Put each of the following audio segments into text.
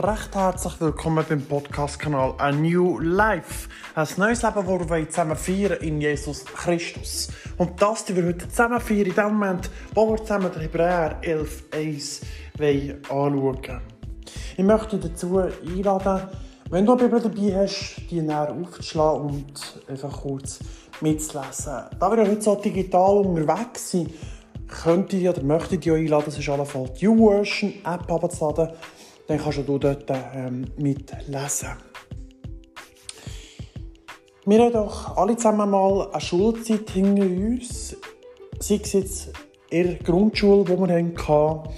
recht herzlich willkommen beim Podcast-Kanal A New Life. Ein neues Leben, das wir zusammen feiern in Jesus Christus. Und das die wir heute zusammen feiern, in dem Moment, wo wir zusammen den Hebräer 11.1 anschauen Ich möchte dazu einladen, wenn du eine Bibel dabei hast, die näher aufzuschlagen und einfach kurz mitzulesen. Da wir heute so digital unterwegs sind, könnte ich oder möchte ich dich einladen, das ist allenfalls die YouVersion App abzuladen. Dann kannst du dort ähm, mitlesen. Wir haben doch alle zusammen mal eine Schulzeit hinter uns. Sei es jetzt in der Grundschule, die wir hatten,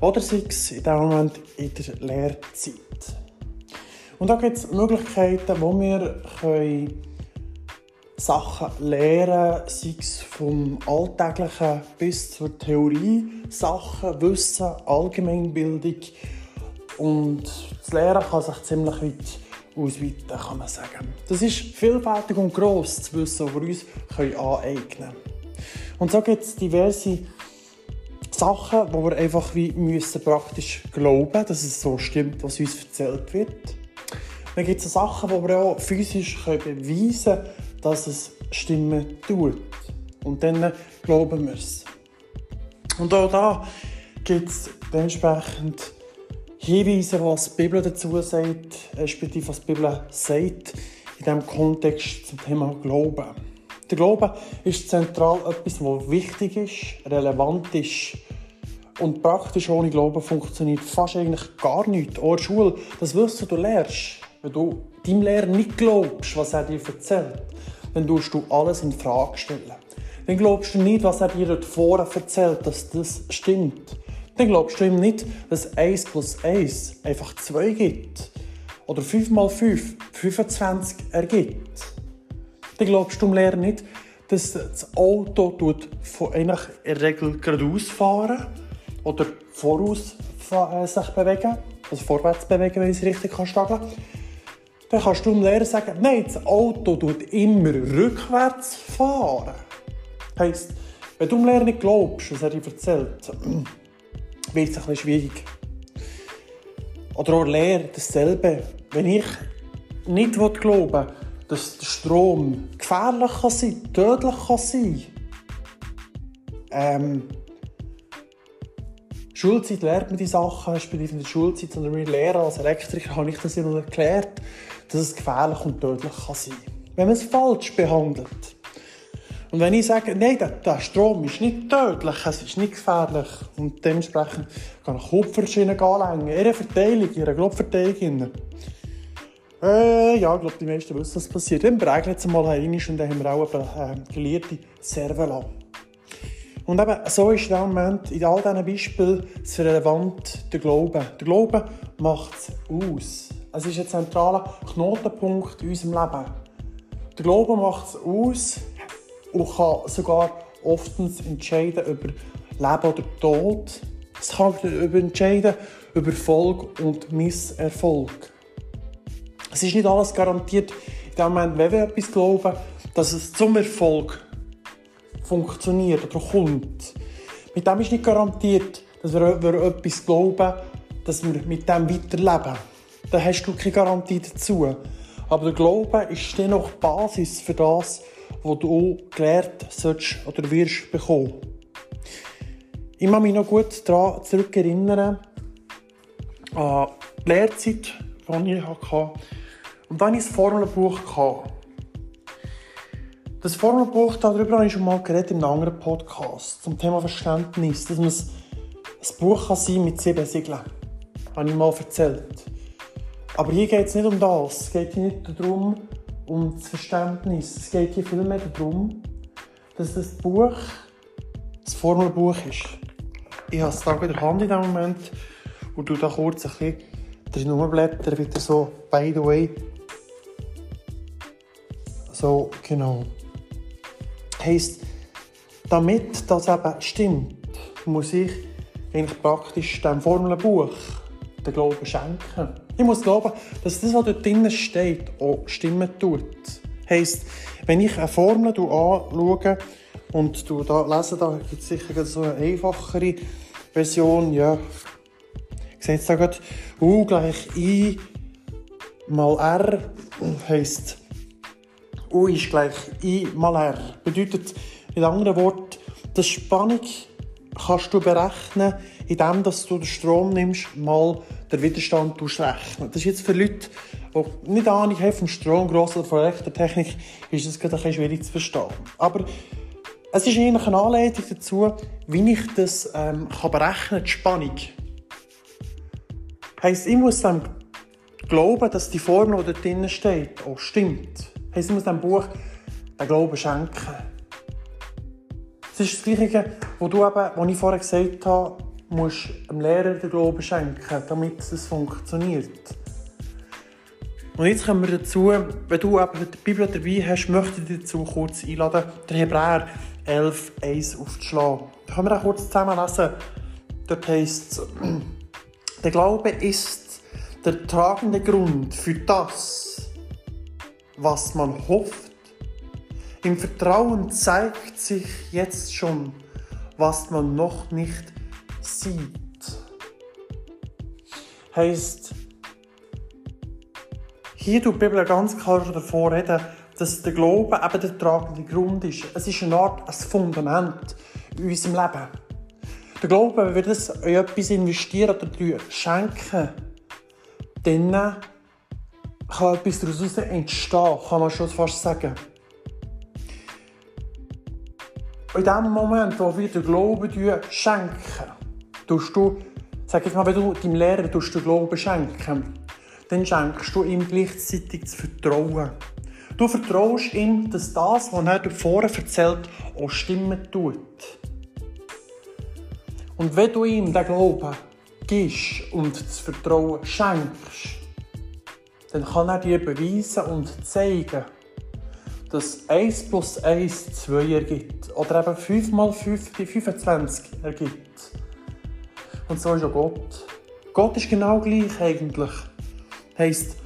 oder sei es in dem Moment in der Lehrzeit. Und da gibt es Möglichkeiten, wo wir können Sachen lernen, sei es vom Alltäglichen bis zur Theorie, Sachen, Wissen, Allgemeinbildung. Und das Lernen kann sich ziemlich weit ausweiten, kann man sagen. Das ist vielfältig und gross, das Wissen, das wir uns aneignen können. Und so gibt es diverse Sachen, wo wir einfach wie müssen praktisch glauben, dass es so stimmt, was uns erzählt wird. Dann gibt es Sachen, die wir auch physisch beweisen können, dass es stimmen tut. Und dann glauben wir es. Und auch da gibt es dementsprechend Hinweise, was die Bibel dazu sagt, respektive was die Bibel sagt, in diesem Kontext zum Thema Glauben. Der Glaube ist zentral etwas, was wichtig ist, relevant ist. Und praktisch ohne Glauben funktioniert fast eigentlich gar nichts. Auch in der Schule, das Wissen, du lernst, wenn du deinem Lehrer nicht glaubst, was er dir erzählt, dann tust du alles in Frage stellen. Dann glaubst du nicht, was er dir dort vorher erzählt, dass das stimmt. Dann glaubst du ihm nicht, dass 1 plus 1 einfach 2 gibt. Oder 5 mal 5 25 ergibt. Dann glaubst du dem Lehrer nicht, dass das Auto von in der Regel geradeaus fahren oder voraus äh, sich bewegen, also vorwärts bewegen, wenn ich es richtig kann dann kannst du dem Lehrer sagen, nein, das Auto tut immer rückwärts fahren. Heisst, wenn du dem Lehrer nicht glaubst, was er dir erzählt, wird es ein bisschen schwierig. Oder auch Lehrer, dasselbe. Wenn ich nicht glauben will, dass der Strom gefährlich kann sein tödlich kann sein ähm, Schulzeit lernt man die Sachen, respektive in der Schulzeit, sondern wir Lehrer als Elektriker habe ich das ja noch erklärt dass es gefährlich und tödlich kann sein kann. Wenn man es falsch behandelt. Und wenn ich sage, nein, der, der Strom ist nicht tödlich, es ist nicht gefährlich und dementsprechend kann ich Kupferschienen anlängen, ihre Verteilung, ihre Grobverteilung. Äh, ja, ich glaube, die meisten wissen, was passiert. Dann regnet es mal einmal und dann haben wir auch eine äh, gelehrte Servola. Und eben, so ist dem Moment in all diesen Beispielen das relevant der Glaube. Der Glaube macht es aus. Es ist ein zentraler Knotenpunkt in unserem Leben. Der Glaube macht es aus und kann sogar oftens entscheiden über Leben oder Tod. Es kann über entscheiden über Erfolg und Misserfolg. Es ist nicht alles garantiert, in dem Moment, wenn wir etwas glauben, dass es zum Erfolg funktioniert oder kommt. Mit dem ist nicht garantiert, dass wir, wir etwas glauben, dass wir mit dem weiterleben dann hast du keine Garantie dazu. Aber der Glaube ist dennoch die Basis für das, was du gelernt sollst oder wirst bekommen. Ich kann mich noch gut daran zurückerinnern, an die Lehrzeit, die ich hatte. Und dann hatte ich ein Formelbuch. Das Formelbuch, darüber habe ich schon mal geredet in einem anderen Podcast zum Thema Verständnis, dass man ein Buch kann sein mit sieben Siegeln. Das habe ich mal erzählt. Aber hier geht es nicht um das. Es geht hier nicht darum, um das Verständnis. Es geht hier vielmehr darum, dass das Buch das Formelbuch ist. Ich habe es da in der Hand in diesem Moment und du da kurz ein bisschen drin rumblättern, wieder so, by the way. So, genau. Heisst, damit das eben stimmt, muss ich eigentlich praktisch dem Formelbuch den Glauben schenken. Ich muss glauben, dass das, was dort drinnen steht, auch stimmen tut. Heisst, wenn ich eine Formel anschaue und du da lese, da gibt es sicher so eine einfachere Version, ja, Seht ihr gerade, U gleich I mal R heisst, U ist gleich I mal R. Bedeutet, in anderen Worten, die Spannung kannst du berechnen, indem du den Strom nimmst, mal den Widerstand rechnen. Das ist jetzt für Leute, die nicht Ahnung haben vom Strom, gross oder von Elektrotechnik, ist das gerade ein schwierig zu verstehen. Aber es ist eigentlich eine Anleitung dazu, wie ich das ähm, kann berechnen kann, die Spannung. Heisst, ich muss dann glauben, dass die Formel, die da drin steht, auch stimmt. Heisst, ich muss dem Buch den Glauben schenken. Das ist das Gleiche, was du eben, was ich vorher gesagt habe, musst dem Lehrer den Glauben schenken, damit es funktioniert. Und jetzt kommen wir dazu, wenn du eben die Bibel dabei hast, möchte ich dich dazu kurz einladen, den Hebräer 11, 1 aufzuschlagen. Da können wir auch kurz zusammen lesen. Dort heisst es, der Glaube ist der tragende Grund für das, was man hofft. Im Vertrauen zeigt sich jetzt schon, was man noch nicht sieht. Heißt, hier tut die Bibel ganz klar davor reden, dass der Glaube eben der tragende Grund ist. Es ist eine Art ein Fundament in unserem Leben. Der Glaube, wenn wir das in etwas investieren oder schenken, dann kann etwas daraus entstehen, kann man schon fast sagen. In dem Moment, wo wir den Glauben schenken, tust du, sag jetzt mal, wenn du deinem Lehrer den Glauben schenken, dann schenkst du ihm gleichzeitig das Vertrauen. Du vertraust ihm, dass das, was er dir vorher erzählt, auch stimmen tut. Und wenn du ihm den Glauben gibst und das Vertrauen schenkst, dann kann er dir beweisen und zeigen, dass 1 plus 1 2 ergibt. Oder eben 5 mal 5 die 25 ergibt. Und so ist auch Gott. Gott ist genau gleich eigentlich. Heißt,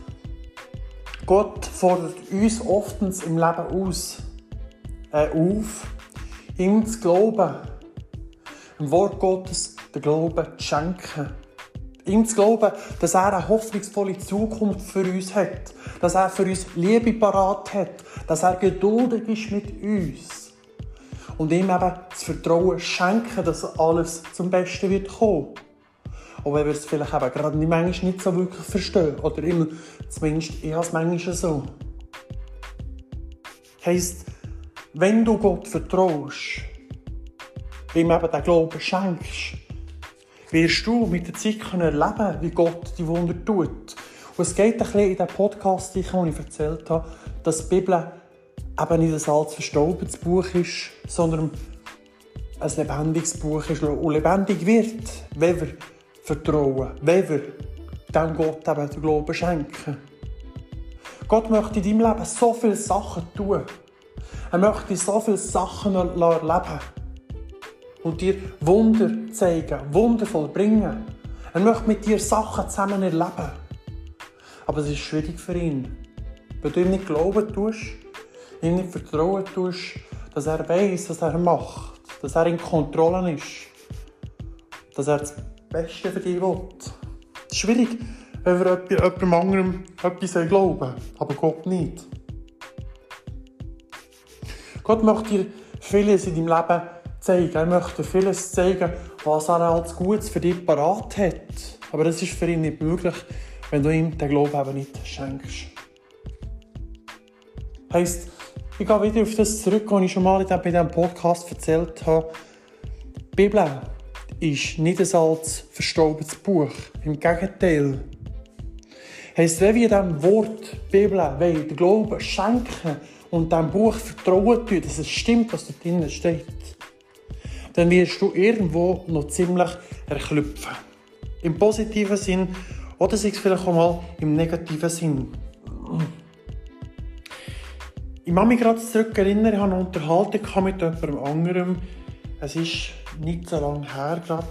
Gott fordert uns oftens im Leben aus, äh, auf, ihm zu glauben, im Wort Gottes den Glauben zu schenken. Ihm zu glauben, dass er eine hoffnungsvolle Zukunft für uns hat, dass er für uns Liebe parat hat, dass er geduldig ist mit uns. Und ihm eben das Vertrauen schenken, dass alles zum Besten wird kommen. Auch wenn wir es vielleicht eben gerade nicht, manchmal nicht so wirklich verstehen. Oder immer, zumindest ich habe es manchmal so. Heisst, wenn du Gott vertraust, ihm eben den Glauben schenkst, wirst du mit der Zeit erleben wie Gott die Wunder tut. Und es geht ein bisschen in diesem Podcast, den ich erzählt habe, dass die Bibel eben nicht ein altes, verstorbenes Buch ist, sondern ein lebendiges Buch ist und lebendig wird, wenn wir vertrauen, wenn wir dem Gott eben den Glauben schenken. Gott möchte in deinem Leben so viele Sachen tun. Er möchte so viele Sachen erleben und dir Wunder zeigen, wundervoll bringen. Er möchte mit dir Sachen zusammen erleben. Aber es ist schwierig für ihn. Wenn du ihm nicht glauben tust, ihm nicht vertrauen tust, dass er weiß, was er macht, dass er in Kontrolle ist, dass er das Beste für dich will. Es ist schwierig, wenn wir jemandem anderem etwas glauben, aber Gott nicht. Gott möchte dir vieles in deinem Leben zeigen. Er möchte vieles zeigen, was er als Gutes für dich parat hat. Aber das ist für ihn nicht möglich, wenn du ihm den Glauben eben nicht schenkst. Heißt, ich gehe wieder auf das zurück, was ich schon mal bei diesem Podcast erzählt habe. Die Bibel ist nicht ein altes, verstaubendes Buch. Im Gegenteil. Heißt, wenn wir diesem Wort Bibel wollen, den Glauben schenken und diesem Buch vertrauen tun, dass es stimmt, was da drinnen steht, dann wirst du irgendwo noch ziemlich erklüpfen. Im positiven Sinn oder sei es vielleicht auch mal im negativen Sinn. Ich kann mich gerade zurück erinnern, ich hatte eine Unterhaltung mit jemandem anderem. Es ist nicht so lange her gerade.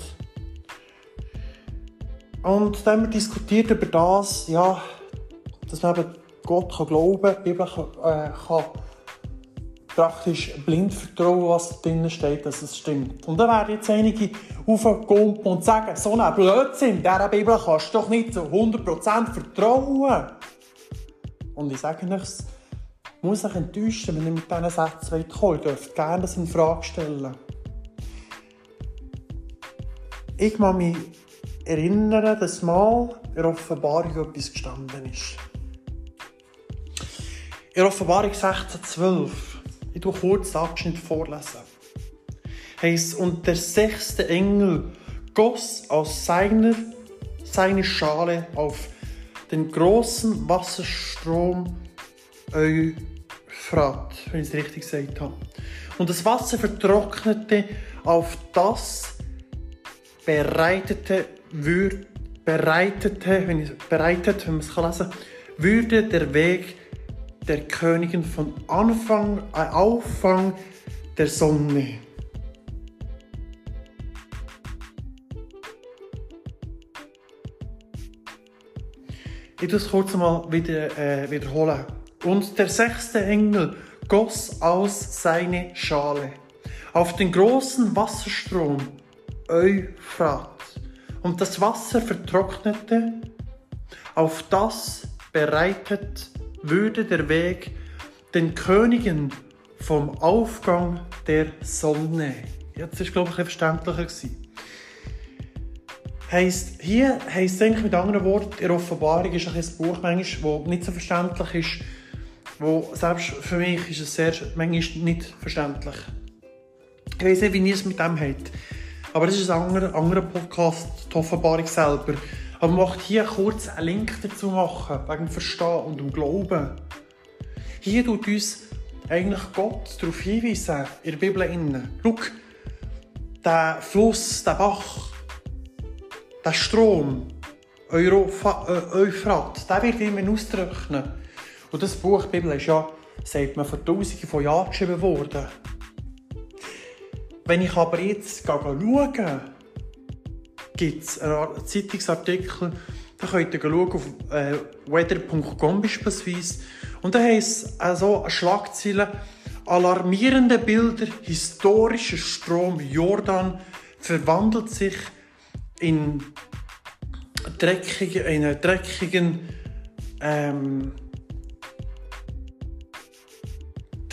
Und dann haben wir diskutiert über das, ja, dass man eben Gott kann glauben kann, Bibel kann, äh, kann praktisch blind vertrauen, was drinnen steht, dass es stimmt. Und dann werden jetzt einige aufkommen und sagen, so ein Blödsinn, dieser Bibel kannst du doch nicht zu 100% vertrauen. Und ich sage euch, muss euch enttäuschen, wenn ihr mit diesen Sätzen kommt. Ihr dürft gerne das in Frage stellen. Ich kann mich erinnern, dass mal in der Offenbarung etwas gestanden ist. In der Offenbarung 16,12 ich tue kurz den Abschnitt vorlesen. Heißt, und der sechste Engel goss aus seiner seine Schale auf den großen Wasserstrom Euphrat, wenn ich es richtig gesagt habe. Und das Wasser vertrocknete auf das bereitete, würde, bereitete, wenn ich, bereitet, wenn man es lesen kann, würde der Weg der Königin von Anfang, äh, Auffang der Sonne. Ich muss es kurz mal wieder, äh, wiederholen. Und der sechste Engel goss aus seine Schale auf den großen Wasserstrom Euphrat. Und das Wasser vertrocknete, auf das bereitet würde der Weg den Königen vom Aufgang der Sonne. Jetzt ist glaube ich ein verständlicher gewesen. Heisst, hier heisst es eigentlich mit anderen Worten, in Offenbarung ist ein Buch manchmal, das nicht so verständlich ist, wo selbst für mich ist es sehr manchmal nicht verständlich. Ich weiß nicht, wie ihr es mit dem habt. Aber das ist ein anderer, anderer Podcast, die Offenbarung selber. Aber macht hier kurz einen Link dazu machen, wegen dem Verstehen und dem Glauben. Hier tut uns eigentlich Gott darauf hinweisen, in der Bibel. Schau, der Fluss, der Bach, der Strom, Europa, äh, Euphrat, der wird immer austrocknen. Und das Buch Bibel ist ja, sagt man, vor tausenden von Jahren geschrieben worden. Wenn ich aber jetzt schaue, gibt es einen Zeitungsartikel, da könnt ihr schauen auf äh, weather.com beispielsweise. Und da heisst also eine Schlagzeile Alarmierende Bilder, historischer Strom Jordan verwandelt sich in, dreckige, in einen dreckigen ähm,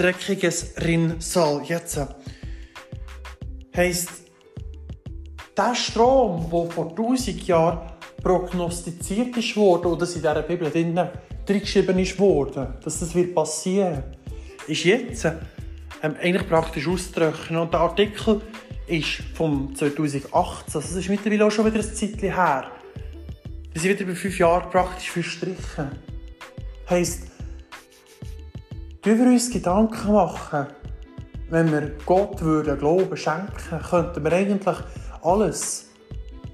dreckiges Rinnsal. Jetzt heisst, der Strom, der vor 1000 Jahren prognostiziert worden oder in dieser Bibel drin geschrieben worden, dass das wird passieren, ist jetzt ähm, eigentlich praktisch auszutrocknen. Und der Artikel ist vom 2018, also das ist mittlerweile auch schon wieder ein Zeitchen her. Wir sind wieder bei fünf Jahren praktisch verstrichen. Heisst, wir uns Gedanken machen, wenn wir Gott würden Glauben schenken, könnten wir eigentlich alles,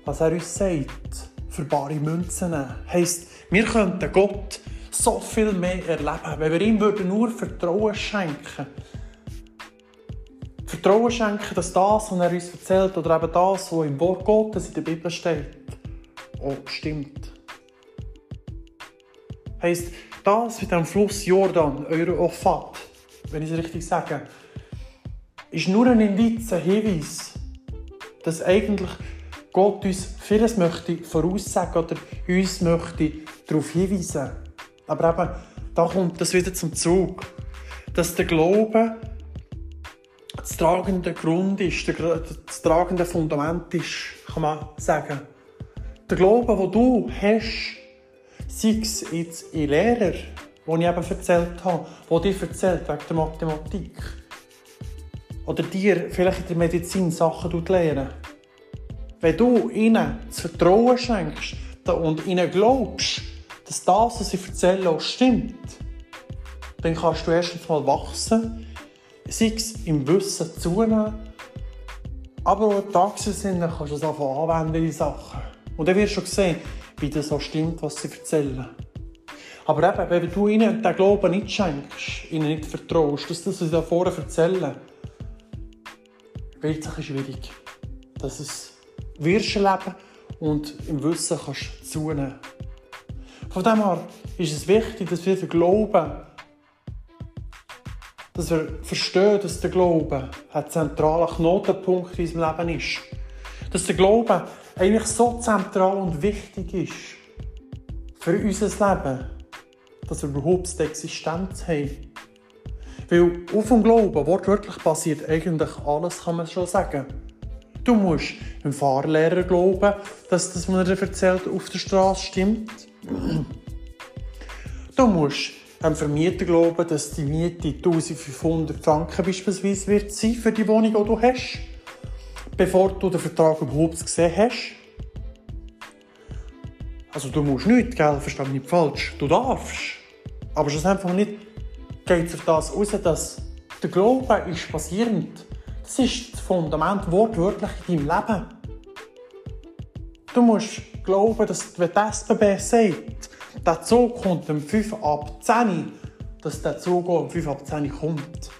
was er uns sagt, für bare Münzen nehmen. Heisst, wir könnten Gott so viel mehr erleben, wenn wir ihm würden nur Vertrauen schenken Vertrauen schenken, dass das, was er uns erzählt, oder eben das, was im Wort Gottes in der Bibel steht, auch stimmt. Heisst, das mit dem Fluss Jordan, eure Ophat, wenn ich es richtig sage, ist nur ein Indiz, ein Hinweis, dass eigentlich Gott uns vieles möchte voraussagen oder uns möchte darauf hinweisen. Aber eben, da kommt das wieder zum Zug, dass der Glaube das tragende Grund ist, das tragende Fundament ist, kann man sagen. Der Glaube, den du hast, sei es jetzt in Lehrer, die ich eben erzählt habe, die dir erzählt wegen der Mathematik, oder dir vielleicht in der Medizin Sachen lernen. Wenn du ihnen das Vertrauen schenkst und ihnen glaubst, dass das, was sie erzählen, stimmt, dann kannst du erstens mal wachsen, sei es im Wissen zunehmen, aber auch im Tagessinne kannst du es anwenden, die Sachen. Und dann wirst du sehen, wie das so stimmt, was sie erzählen. Aber eben, wenn du ihnen den Glauben nicht schenkst, ihnen nicht vertraust, dass das, was sie da vorne erzählen, wird es schwierig. Dass es wirst erleben und im Wissen kannst zunehmen. Von dem her ist es wichtig, dass wir den Glauben dass wir verstehen, dass der Glaube ein zentraler Knotenpunkt in unserem Leben ist. Dass der Glaube eigentlich so zentral und wichtig ist für unser Leben, dass wir überhaupt die Existenz haben. Weil auf dem Glauben wortwörtlich passiert eigentlich alles, kann man schon sagen. Du musst dem Fahrlehrer glauben, dass das, was er erzählt, auf der Straße stimmt. Du musst dem Vermieter glauben, dass die Miete 1500 Franken beispielsweise wird sein für die Wohnung, die du hast, bevor du den Vertrag überhaupt gesehen hast. Also du musst nicht, gell, versteh mich nicht falsch, du darfst. Aber einfach nicht, geht es auf das aus, dass der Glaube ist basierend. Das ist das Fundament wortwörtlich in deinem Leben. Du musst glauben, dass wenn die SBB sagt, der Zug kommt um 5 ab 10, dass der Zug um 5 ab 10 kommt.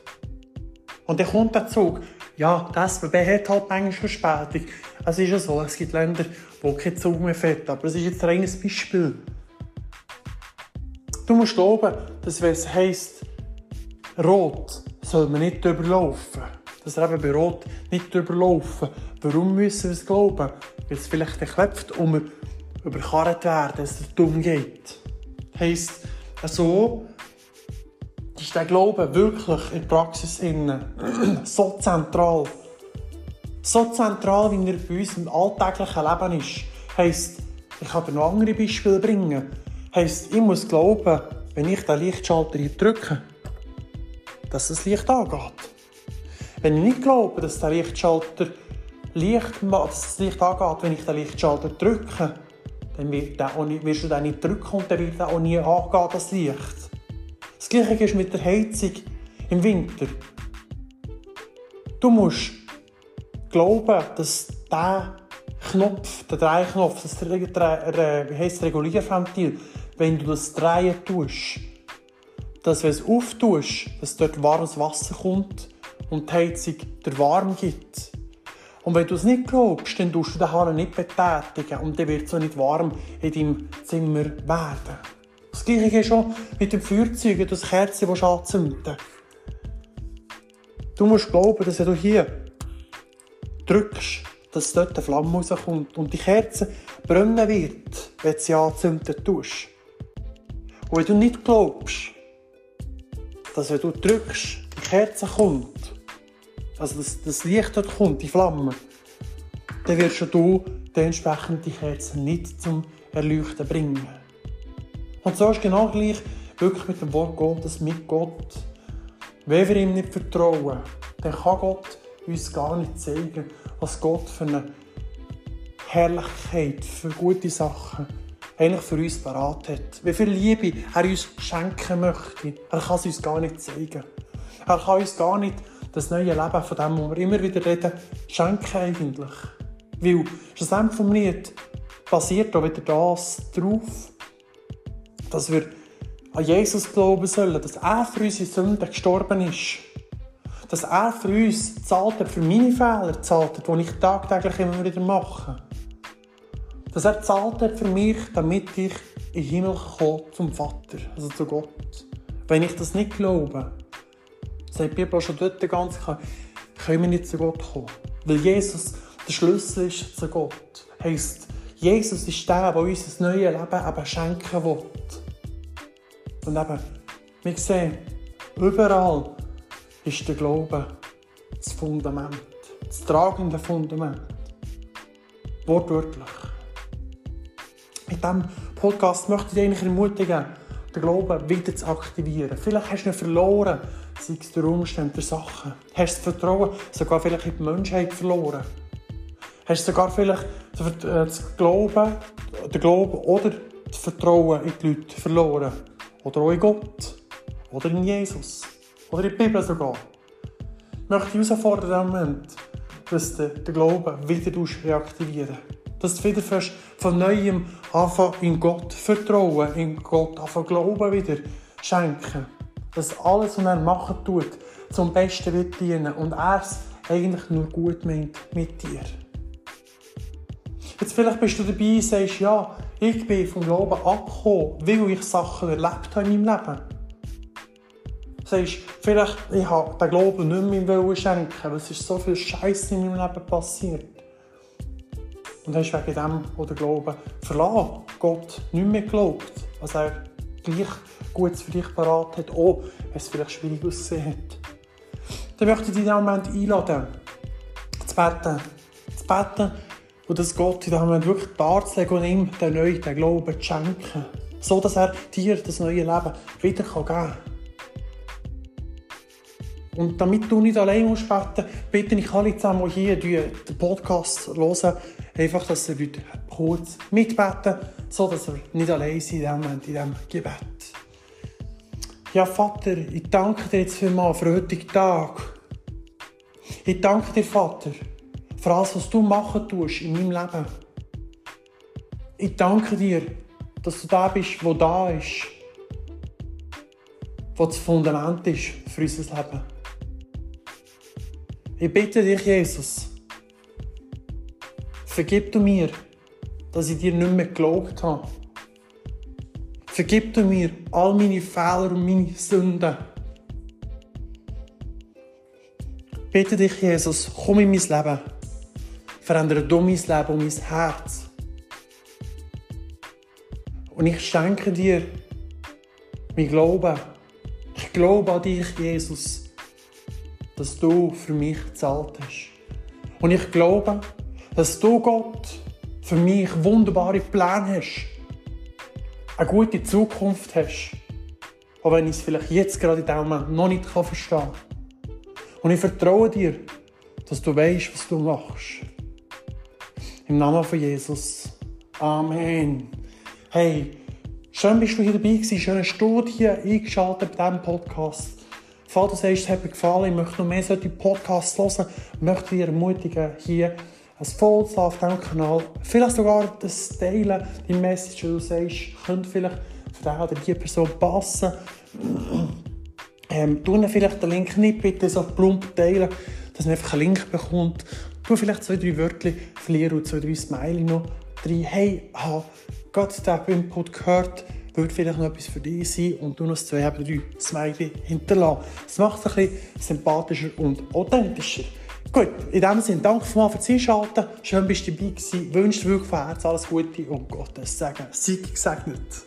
Und dann kommt der Zug. Ja, die SBB hat halt manchmal Verspätung. Es ist ja so, es gibt Länder, wo kein Zug mehr fährt. Aber es ist jetzt ein reines Beispiel. Du musst glauben, dass wenn es heisst, rot soll man nicht überlaufen. Dass er eben bei rot nicht überlaufen. Warum müssen wir es glauben? Weil es vielleicht klopft und wir überkarrt werden, dass es dumm geht. Heisst, so ist der Glaube wirklich in der Praxis so zentral. So zentral, wie er bei uns im alltäglichen Leben ist. Heisst, ich kann dir noch andere Beispiele bringen. Heisst, ich muss glauben, wenn ich den Lichtschalter drücke, dass das Licht angeht. Wenn ich nicht glaube, dass der Lichtschalter Licht, dass das Licht angeht, wenn ich den Lichtschalter drücke, dann wirst du den nicht drücken und dann wird auch nie angehen, das Licht. Das Gleiche ist mit der Heizung im Winter. Du musst glauben, dass der Knopf, der Dreiknopf, das heisst Regulierventil, wenn du das drehen tust, dass wenn es auftust, dass dort warmes Wasser kommt und die Heizung der Warm gibt. Und wenn du es nicht glaubst, dann tust du den Hahn nicht betätigen und dann wird es nicht warm in deinem Zimmer werden. Das gleiche ist schon mit dem Feuerzeug, das Kerzen anzünden Du musst glauben, dass wenn du hier drückst, dass dort eine Flamme rauskommt und die Kerze brennen wird, wenn du sie anzünden tust. Und wenn du nicht glaubst, dass wenn du drückst, die Kerze kommt, also das, das Licht dort kommt, die Flamme, dann wirst du dementsprechend die Kerzen nicht zum Erleuchten bringen. Und so ist genau gleich wirklich mit dem Wort Gottes, mit Gott. Wenn wir ihm nicht vertrauen, dann kann Gott uns gar nicht zeigen, was Gott für eine Herrlichkeit, für gute Sachen eigentlich für uns parat hat. Wie viel Liebe er uns schenken möchte. Er kann es uns gar nicht zeigen. Er kann uns gar nicht das neue Leben, von dem wo wir immer wieder reden, schenken eigentlich. Weil schlussendlich vom Lied basiert auch wieder das drauf, dass wir an Jesus glauben sollen, dass er für unsere Sünden gestorben ist. Dass er für uns zahlt hat, für meine Fehler zahlt hat, die ich tagtäglich immer wieder mache. Dass er zahlt hat für mich, damit ich in den Himmel komme zum Vater, also zu Gott. Wenn ich das nicht glaube, sagt die Bibel schon dort ganz klar, können wir nicht zu Gott kommen. Weil Jesus der Schlüssel ist zu Gott. Heißt, Jesus ist der, der uns das neue Leben eben schenken will. Und eben, wir sehen, überall ist der Glaube das Fundament, das tragende Fundament. Wortwörtlich. Mit diesem Podcast möchte ich dich eigentlich ermutigen, den Glauben wieder zu aktivieren. Vielleicht hast du ihn verloren sei es der Umstände, der Sachen. Hast du das Vertrauen sogar vielleicht in die Menschheit verloren? Hast du sogar vielleicht das Glauben, den Glauben oder das Vertrauen in die Leute verloren? Oder auch in Gott? Oder in Jesus? Oder in die Bibel sogar? Ich möchte dich herausfordern in Moment, dass du den Glauben wieder reaktivieren Dass du wieder von Neuem anfangen in Gott vertrauen, in Gott anfangen Glauben wieder schenken dass alles, was er machen tut, zum Besten wird dienen und er es eigentlich nur gut meint mit dir. Jetzt vielleicht bist du dabei und sagst, ja, ich bin vom Glauben abgekommen, weil ich Sachen erlebt habe in meinem Leben. sagst, vielleicht, ich habe den Glauben nicht mehr schenken, weil es ist so viel Scheiße in meinem Leben passiert. Und hast wegen dem oder Glauben verlassen, Gott nicht mehr geglaubt, was er gleich Gutes für dich parat hat, auch wenn es vielleicht schwierig aussehen hat. Dann möchte ich dich in diesem Moment einladen, zu beten. Zu beten und das Gott in diesem Moment wirklich darzulegen und ihm den neuen den Glauben zu schenken. So, dass er dir das neue Leben wieder geben kann. Und damit du nicht allein musst beten, bitte ich alle zusammen, die hier den Podcast hören, einfach, dass ihr kurz mitbeten, so dass ihr nicht allein seid in diesem Gebet. Ja, Vater, ich danke dir jetzt vielmals für heutigen Tag. Ich danke dir, Vater, für alles, was du machen tust in meinem Leben. Ich danke dir, dass du da bist, wo da ist, wo das Fundament ist für unser Leben. Ich bitte dich, Jesus, vergib du mir, dass ich dir nicht mehr geglaubt habe. Vergib du mir all meine Fehler und meine Sünden. Ich bitte dich, Jesus, komm in mein Leben. Verändere du mein Leben und mein Herz. Und ich schenke dir mein Glauben. Ich glaube an dich, Jesus dass du für mich gezahlt hast. Und ich glaube, dass du, Gott, für mich wunderbare Pläne hast. Eine gute Zukunft hast. Auch wenn ich es vielleicht jetzt gerade in diesem Moment noch nicht verstehen kann. Und ich vertraue dir, dass du weißt, was du machst. Im Namen von Jesus. Amen. Hey, schön bist du hier dabei gewesen. Schön hast du hier eingeschaltet bei diesem Podcast. Falls du sagst, es hat mir gefallen, ich möchte noch mehr solche Podcasts hören, möchte ich dich ermutigen, hier ein Follow auf diesem Kanal, vielleicht sogar das Teilen, die Message, die du sagst, könnte vielleicht für den oder die Person passen. Ähm, tu vielleicht den Link nicht bitte so plump teilen, dass man einfach einen Link bekommt. Tu vielleicht zwei, drei Wörter verlieren und zwei, drei Smiley noch rein. Hey, habe Gott diesen Input gehört würde vielleicht noch etwas für dich sein und du noch zwei oder drei Smiley hinterlassen. Das macht es ein bisschen sympathischer und authentischer. Gut, in diesem Sinne, danke fürs Einschalten. Schön, bist du dabei gewesen. Wünsche dir wirklich von Herzen alles Gute und Gottes Segen. Sei gesegnet.